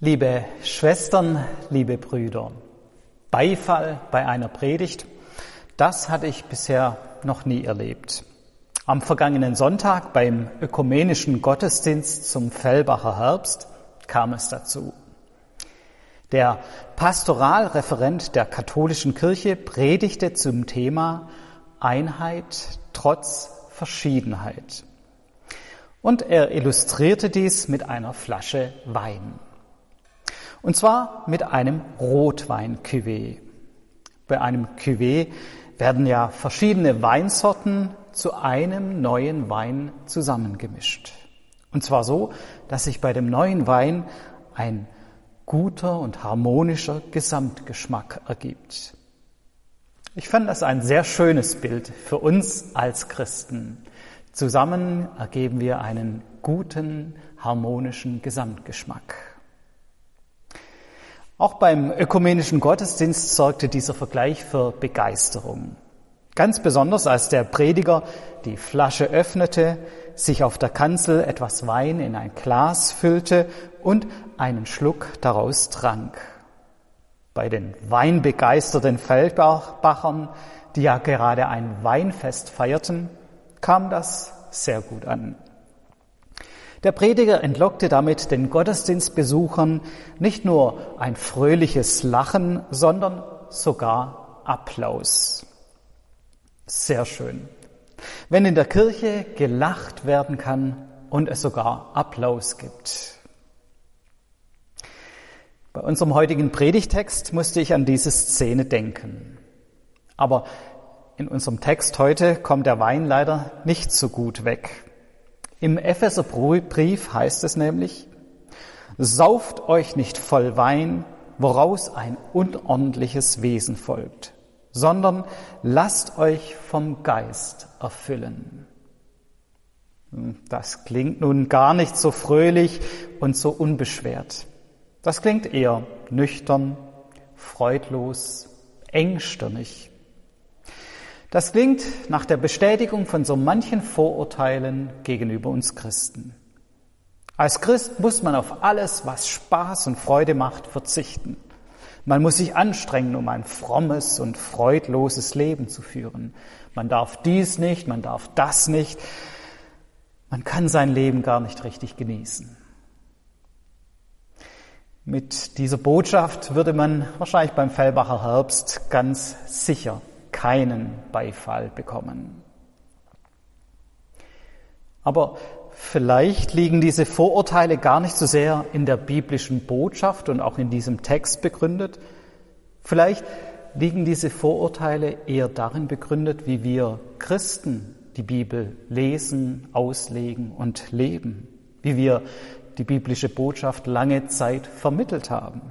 Liebe Schwestern, liebe Brüder, Beifall bei einer Predigt, das hatte ich bisher noch nie erlebt. Am vergangenen Sonntag beim ökumenischen Gottesdienst zum Fellbacher Herbst kam es dazu. Der Pastoralreferent der katholischen Kirche predigte zum Thema Einheit trotz Verschiedenheit. Und er illustrierte dies mit einer Flasche Wein. Und zwar mit einem Rotwein-Cuvée. Bei einem Cuvée werden ja verschiedene Weinsorten zu einem neuen Wein zusammengemischt. Und zwar so, dass sich bei dem neuen Wein ein guter und harmonischer Gesamtgeschmack ergibt. Ich fand das ein sehr schönes Bild für uns als Christen. Zusammen ergeben wir einen guten, harmonischen Gesamtgeschmack. Auch beim ökumenischen Gottesdienst sorgte dieser Vergleich für Begeisterung. Ganz besonders als der Prediger die Flasche öffnete, sich auf der Kanzel etwas Wein in ein Glas füllte und einen Schluck daraus trank. Bei den weinbegeisterten Feldbachern, die ja gerade ein Weinfest feierten, kam das sehr gut an. Der Prediger entlockte damit den Gottesdienstbesuchern nicht nur ein fröhliches Lachen, sondern sogar Applaus. Sehr schön. Wenn in der Kirche gelacht werden kann und es sogar Applaus gibt. Bei unserem heutigen Predigtext musste ich an diese Szene denken. Aber in unserem Text heute kommt der Wein leider nicht so gut weg. Im Epheserbrief heißt es nämlich, sauft euch nicht voll Wein, woraus ein unordentliches Wesen folgt, sondern lasst euch vom Geist erfüllen. Das klingt nun gar nicht so fröhlich und so unbeschwert. Das klingt eher nüchtern, freudlos, engstirnig. Das klingt nach der Bestätigung von so manchen Vorurteilen gegenüber uns Christen. Als Christ muss man auf alles, was Spaß und Freude macht, verzichten. Man muss sich anstrengen, um ein frommes und freudloses Leben zu führen. Man darf dies nicht, man darf das nicht. Man kann sein Leben gar nicht richtig genießen. Mit dieser Botschaft würde man wahrscheinlich beim Fellbacher Herbst ganz sicher keinen Beifall bekommen. Aber vielleicht liegen diese Vorurteile gar nicht so sehr in der biblischen Botschaft und auch in diesem Text begründet. Vielleicht liegen diese Vorurteile eher darin begründet, wie wir Christen die Bibel lesen, auslegen und leben, wie wir die biblische Botschaft lange Zeit vermittelt haben.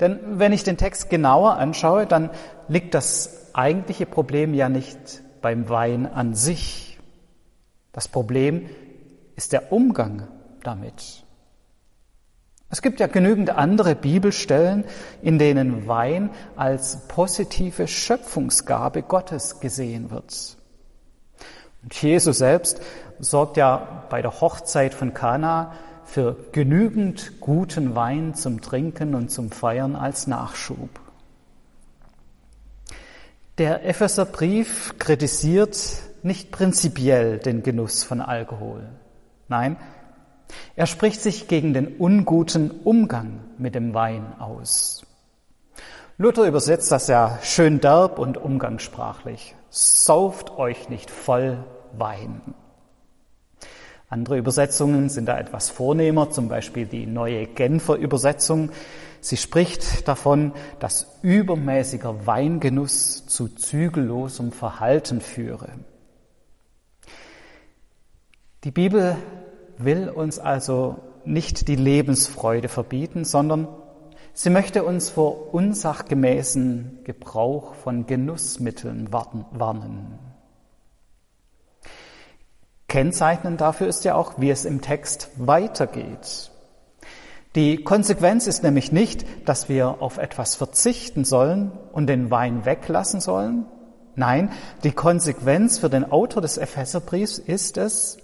Denn wenn ich den Text genauer anschaue, dann liegt das eigentliche Problem ja nicht beim Wein an sich. Das Problem ist der Umgang damit. Es gibt ja genügend andere Bibelstellen, in denen Wein als positive Schöpfungsgabe Gottes gesehen wird. Und Jesus selbst sorgt ja bei der Hochzeit von Kana für genügend guten Wein zum Trinken und zum Feiern als Nachschub. Der Epheserbrief kritisiert nicht prinzipiell den Genuss von Alkohol. Nein, er spricht sich gegen den unguten Umgang mit dem Wein aus. Luther übersetzt das ja schön derb und umgangssprachlich. Sauft euch nicht voll Wein. Andere Übersetzungen sind da etwas vornehmer, zum Beispiel die neue Genfer Übersetzung. Sie spricht davon, dass übermäßiger Weingenuss zu zügellosem Verhalten führe. Die Bibel will uns also nicht die Lebensfreude verbieten, sondern sie möchte uns vor unsachgemäßen Gebrauch von Genussmitteln warnen. Kennzeichnend dafür ist ja auch, wie es im Text weitergeht. Die Konsequenz ist nämlich nicht, dass wir auf etwas verzichten sollen und den Wein weglassen sollen. Nein, die Konsequenz für den Autor des Epheserbriefs ist es,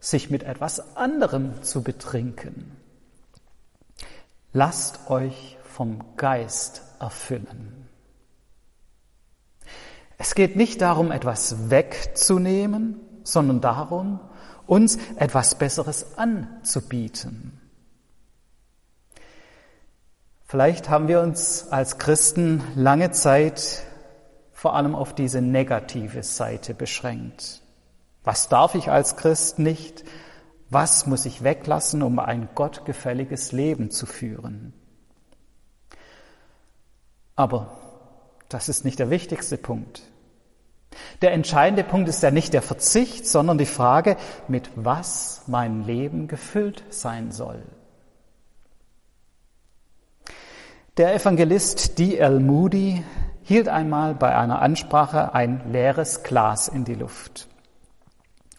sich mit etwas anderem zu betrinken. lasst euch vom Geist erfüllen. Es geht nicht darum, etwas wegzunehmen, sondern darum, uns etwas Besseres anzubieten. Vielleicht haben wir uns als Christen lange Zeit vor allem auf diese negative Seite beschränkt. Was darf ich als Christ nicht? Was muss ich weglassen, um ein gottgefälliges Leben zu führen? Aber das ist nicht der wichtigste Punkt. Der entscheidende Punkt ist ja nicht der Verzicht, sondern die Frage, mit was mein Leben gefüllt sein soll. Der Evangelist D.L. Moody hielt einmal bei einer Ansprache ein leeres Glas in die Luft.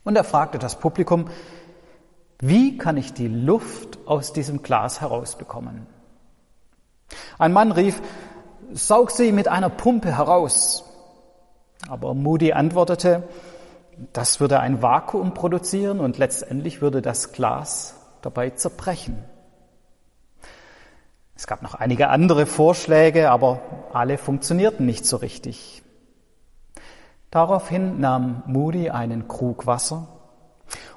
Und er fragte das Publikum, wie kann ich die Luft aus diesem Glas herausbekommen? Ein Mann rief, saug sie mit einer Pumpe heraus. Aber Moody antwortete, das würde ein Vakuum produzieren und letztendlich würde das Glas dabei zerbrechen. Es gab noch einige andere Vorschläge, aber alle funktionierten nicht so richtig. Daraufhin nahm Moody einen Krug Wasser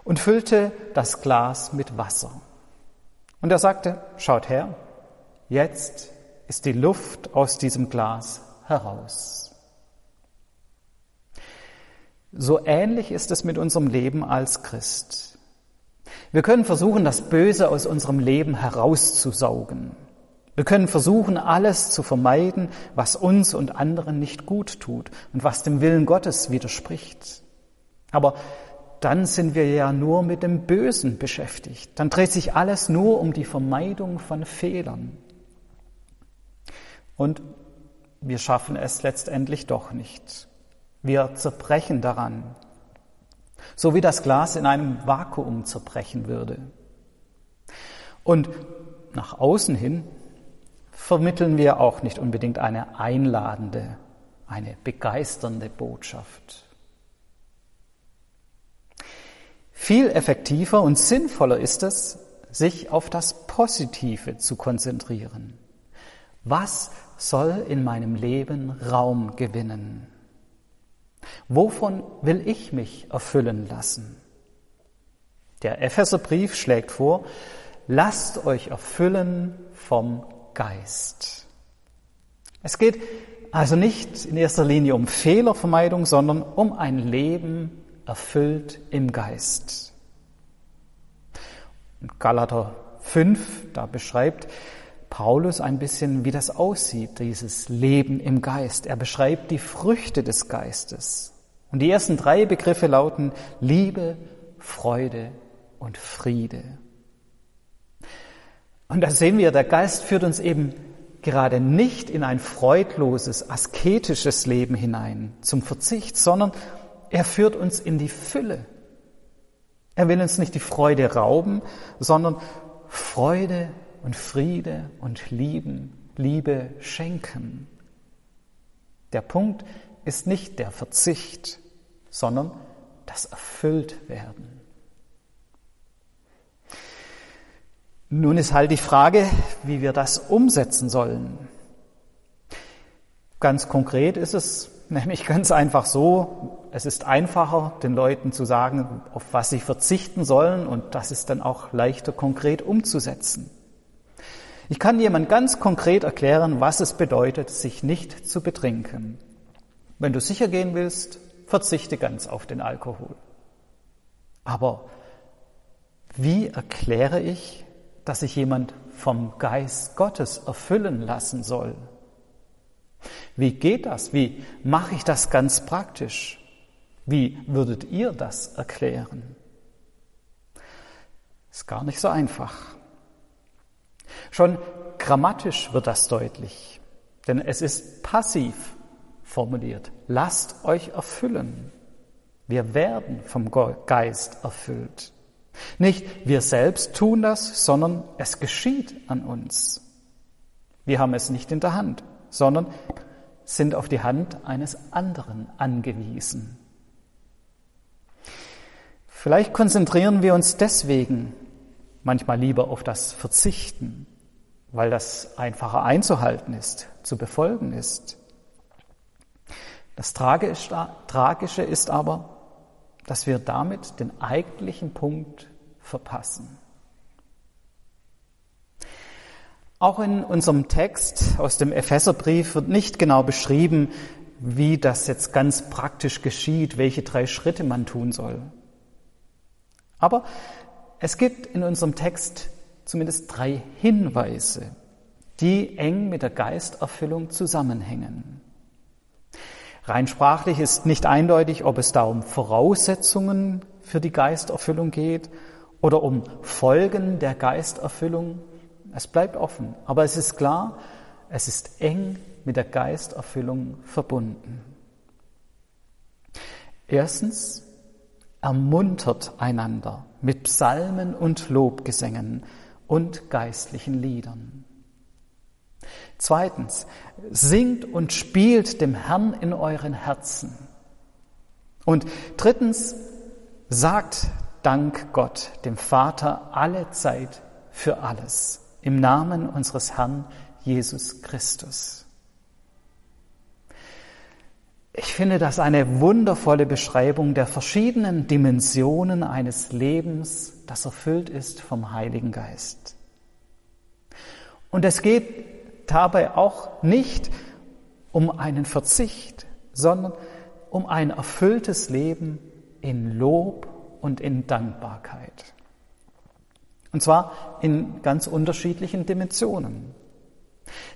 und füllte das Glas mit Wasser. Und er sagte, schaut her, jetzt ist die Luft aus diesem Glas heraus. So ähnlich ist es mit unserem Leben als Christ. Wir können versuchen, das Böse aus unserem Leben herauszusaugen. Wir können versuchen, alles zu vermeiden, was uns und anderen nicht gut tut und was dem Willen Gottes widerspricht. Aber dann sind wir ja nur mit dem Bösen beschäftigt. Dann dreht sich alles nur um die Vermeidung von Fehlern. Und wir schaffen es letztendlich doch nicht. Wir zerbrechen daran, so wie das Glas in einem Vakuum zerbrechen würde. Und nach außen hin vermitteln wir auch nicht unbedingt eine einladende, eine begeisternde Botschaft. Viel effektiver und sinnvoller ist es, sich auf das Positive zu konzentrieren. Was soll in meinem Leben Raum gewinnen? Wovon will ich mich erfüllen lassen? Der Epheserbrief schlägt vor, lasst euch erfüllen vom Geist. Es geht also nicht in erster Linie um Fehlervermeidung, sondern um ein Leben erfüllt im Geist. In Galater 5, da beschreibt Paulus ein bisschen, wie das aussieht, dieses Leben im Geist. Er beschreibt die Früchte des Geistes. Und die ersten drei Begriffe lauten Liebe, Freude und Friede. Und da sehen wir, der Geist führt uns eben gerade nicht in ein freudloses, asketisches Leben hinein, zum Verzicht, sondern er führt uns in die Fülle. Er will uns nicht die Freude rauben, sondern Freude und Friede und Lieben, Liebe schenken. Der Punkt ist nicht der Verzicht, sondern das Erfülltwerden. Nun ist halt die Frage, wie wir das umsetzen sollen. Ganz konkret ist es nämlich ganz einfach so, es ist einfacher, den Leuten zu sagen, auf was sie verzichten sollen und das ist dann auch leichter konkret umzusetzen. Ich kann jemand ganz konkret erklären, was es bedeutet, sich nicht zu betrinken. Wenn du sicher gehen willst, verzichte ganz auf den Alkohol. Aber wie erkläre ich, dass sich jemand vom Geist Gottes erfüllen lassen soll? Wie geht das? Wie mache ich das ganz praktisch? Wie würdet ihr das erklären? Ist gar nicht so einfach. Schon grammatisch wird das deutlich, denn es ist passiv formuliert. Lasst euch erfüllen. Wir werden vom Geist erfüllt. Nicht wir selbst tun das, sondern es geschieht an uns. Wir haben es nicht in der Hand, sondern sind auf die Hand eines anderen angewiesen. Vielleicht konzentrieren wir uns deswegen manchmal lieber auf das Verzichten, weil das einfacher einzuhalten ist, zu befolgen ist. Das Tragische ist aber, dass wir damit den eigentlichen Punkt verpassen. Auch in unserem Text aus dem Epheserbrief wird nicht genau beschrieben, wie das jetzt ganz praktisch geschieht, welche drei Schritte man tun soll. Aber es gibt in unserem Text zumindest drei Hinweise, die eng mit der Geisterfüllung zusammenhängen. Rein sprachlich ist nicht eindeutig, ob es da um Voraussetzungen für die Geisterfüllung geht oder um Folgen der Geisterfüllung. Es bleibt offen, aber es ist klar, es ist eng mit der Geisterfüllung verbunden. Erstens, ermuntert einander mit Psalmen und Lobgesängen und geistlichen Liedern. Zweitens, singt und spielt dem Herrn in euren Herzen. Und drittens, sagt Dank Gott, dem Vater, alle Zeit für alles, im Namen unseres Herrn Jesus Christus. Ich finde das eine wundervolle Beschreibung der verschiedenen Dimensionen eines Lebens, das erfüllt ist vom Heiligen Geist. Und es geht dabei auch nicht um einen Verzicht, sondern um ein erfülltes Leben in Lob und in Dankbarkeit. Und zwar in ganz unterschiedlichen Dimensionen.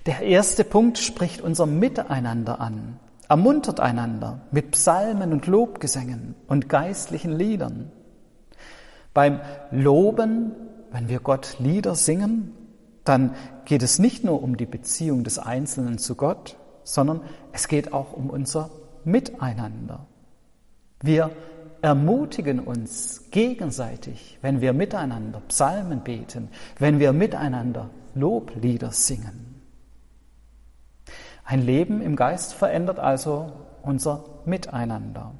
Der erste Punkt spricht unser Miteinander an, ermuntert einander mit Psalmen und Lobgesängen und geistlichen Liedern. Beim Loben, wenn wir Gott Lieder singen, dann geht es nicht nur um die Beziehung des Einzelnen zu Gott, sondern es geht auch um unser Miteinander. Wir ermutigen uns gegenseitig, wenn wir miteinander Psalmen beten, wenn wir miteinander Loblieder singen. Ein Leben im Geist verändert also unser Miteinander.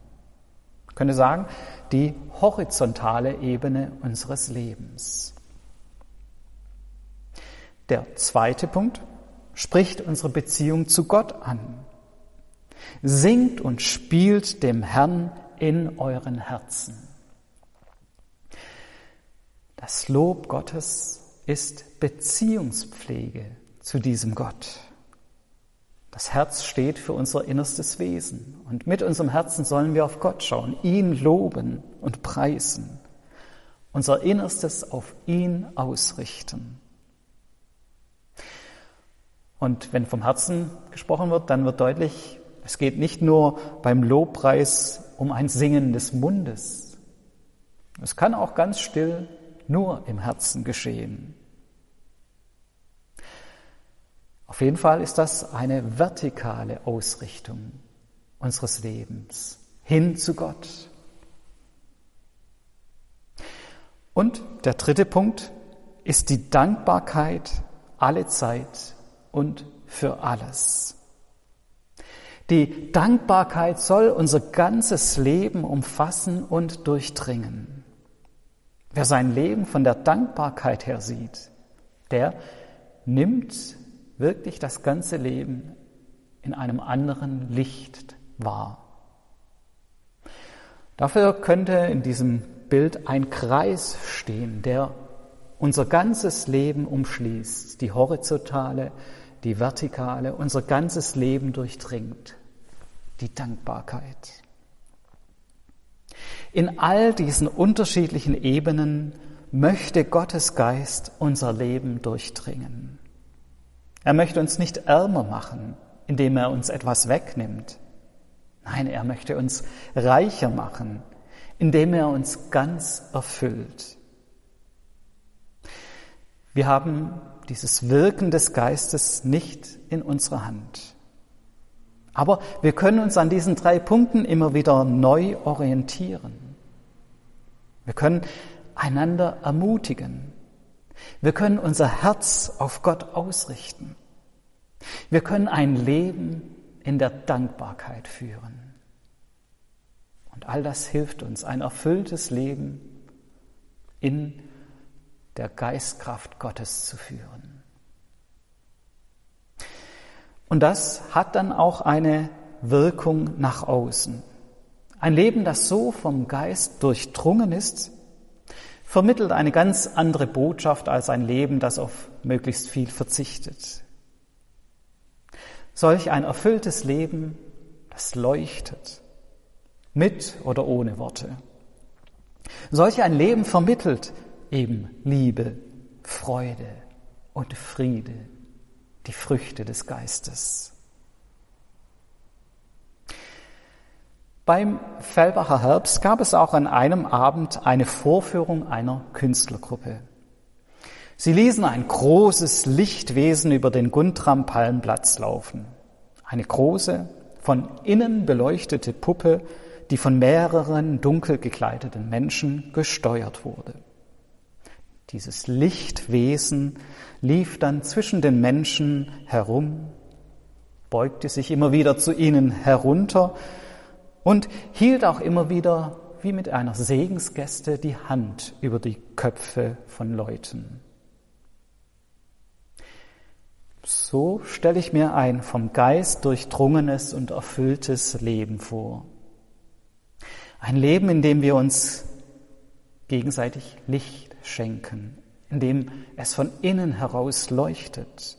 Ich könnte sagen, die horizontale Ebene unseres Lebens. Der zweite Punkt spricht unsere Beziehung zu Gott an. Singt und spielt dem Herrn in euren Herzen. Das Lob Gottes ist Beziehungspflege zu diesem Gott. Das Herz steht für unser innerstes Wesen und mit unserem Herzen sollen wir auf Gott schauen, ihn loben und preisen, unser Innerstes auf ihn ausrichten. Und wenn vom Herzen gesprochen wird, dann wird deutlich, es geht nicht nur beim Lobpreis um ein Singen des Mundes. Es kann auch ganz still nur im Herzen geschehen. Auf jeden Fall ist das eine vertikale Ausrichtung unseres Lebens hin zu Gott. Und der dritte Punkt ist die Dankbarkeit alle Zeit und für alles. Die Dankbarkeit soll unser ganzes Leben umfassen und durchdringen. Wer sein Leben von der Dankbarkeit her sieht, der nimmt wirklich das ganze Leben in einem anderen Licht wahr. Dafür könnte in diesem Bild ein Kreis stehen, der unser ganzes Leben umschließt, die horizontale, die vertikale, unser ganzes Leben durchdringt, die Dankbarkeit. In all diesen unterschiedlichen Ebenen möchte Gottes Geist unser Leben durchdringen. Er möchte uns nicht ärmer machen, indem er uns etwas wegnimmt. Nein, er möchte uns reicher machen, indem er uns ganz erfüllt. Wir haben dieses Wirken des Geistes nicht in unserer Hand. Aber wir können uns an diesen drei Punkten immer wieder neu orientieren. Wir können einander ermutigen. Wir können unser Herz auf Gott ausrichten. Wir können ein Leben in der Dankbarkeit führen. Und all das hilft uns, ein erfülltes Leben in der Geistkraft Gottes zu führen. Und das hat dann auch eine Wirkung nach außen. Ein Leben, das so vom Geist durchdrungen ist, vermittelt eine ganz andere Botschaft als ein Leben, das auf möglichst viel verzichtet. Solch ein erfülltes Leben, das leuchtet, mit oder ohne Worte. Solch ein Leben vermittelt eben Liebe, Freude und Friede, die Früchte des Geistes. Beim Fellbacher Herbst gab es auch an einem Abend eine Vorführung einer Künstlergruppe. Sie ließen ein großes Lichtwesen über den Guntram Palmplatz laufen. Eine große, von innen beleuchtete Puppe, die von mehreren dunkel gekleideten Menschen gesteuert wurde. Dieses Lichtwesen lief dann zwischen den Menschen herum, beugte sich immer wieder zu ihnen herunter und hielt auch immer wieder wie mit einer Segensgäste die Hand über die Köpfe von Leuten. So stelle ich mir ein vom Geist durchdrungenes und erfülltes Leben vor. Ein Leben, in dem wir uns gegenseitig Licht schenken, in dem es von innen heraus leuchtet.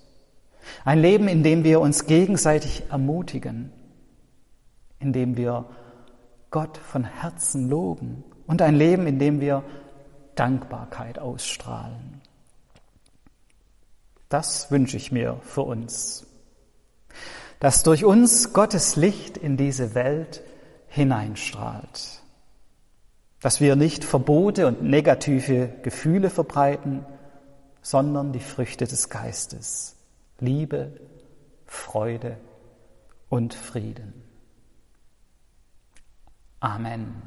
Ein Leben, in dem wir uns gegenseitig ermutigen, in dem wir Gott von Herzen loben und ein Leben, in dem wir Dankbarkeit ausstrahlen. Das wünsche ich mir für uns, dass durch uns Gottes Licht in diese Welt hineinstrahlt, dass wir nicht Verbote und negative Gefühle verbreiten, sondern die Früchte des Geistes, Liebe, Freude und Frieden. Amen.